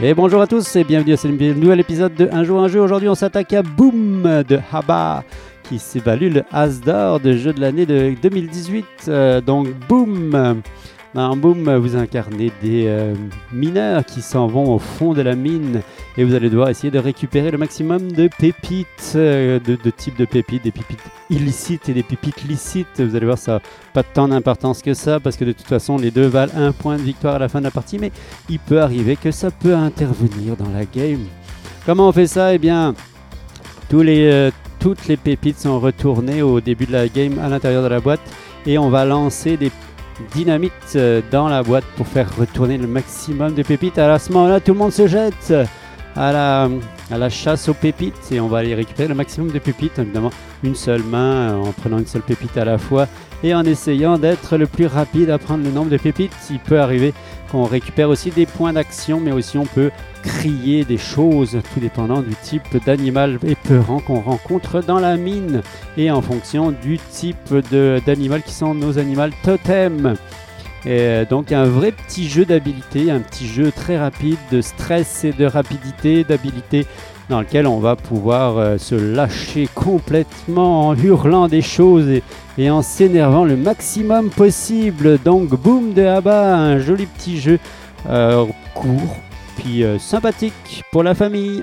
Et bonjour à tous et bienvenue à ce nouvel épisode de Un jour un jeu. Aujourd'hui on s'attaque à Boom de Haba qui s'est valu le As d'or de jeu de l'année de 2018. Euh, donc Boom dans Boom, vous incarnez des euh, mineurs qui s'en vont au fond de la mine et vous allez devoir essayer de récupérer le maximum de pépites, euh, de, types de pépites, des pépites illicites et des pépites licites. Vous allez voir, ça n'a pas tant d'importance que ça parce que de toute façon, les deux valent un point de victoire à la fin de la partie, mais il peut arriver que ça peut intervenir dans la game. Comment on fait ça? Eh bien, euh, toutes les pépites sont retournées au début de la game à l'intérieur de la boîte et on va lancer des dynamite euh, dans la boîte pour faire retourner le maximum de pépites. À ce moment-là, tout le monde se jette à la, chasse aux pépites et on va aller récupérer le maximum de pépites. Évidemment, une seule main euh, en prenant une seule pépite à la fois et en essayant d'être le plus rapide à prendre le nombre de pépites. Il peut arriver qu'on récupère aussi des points d'action, mais aussi on peut crier des choses, tout dépendant du type d'animal épeurant qu'on rencontre dans la mine et en fonction du type d'animal qui sont nos animaux totems. Et donc un vrai petit jeu d'habilité, un petit jeu très rapide de stress et de rapidité, d'habilité dans lequel on va pouvoir euh, se lâcher complètement en hurlant des choses et, en s'énervant le maximum possible. Donc boom de Abba, un joli petit jeu euh, court, puis euh, sympathique pour la famille.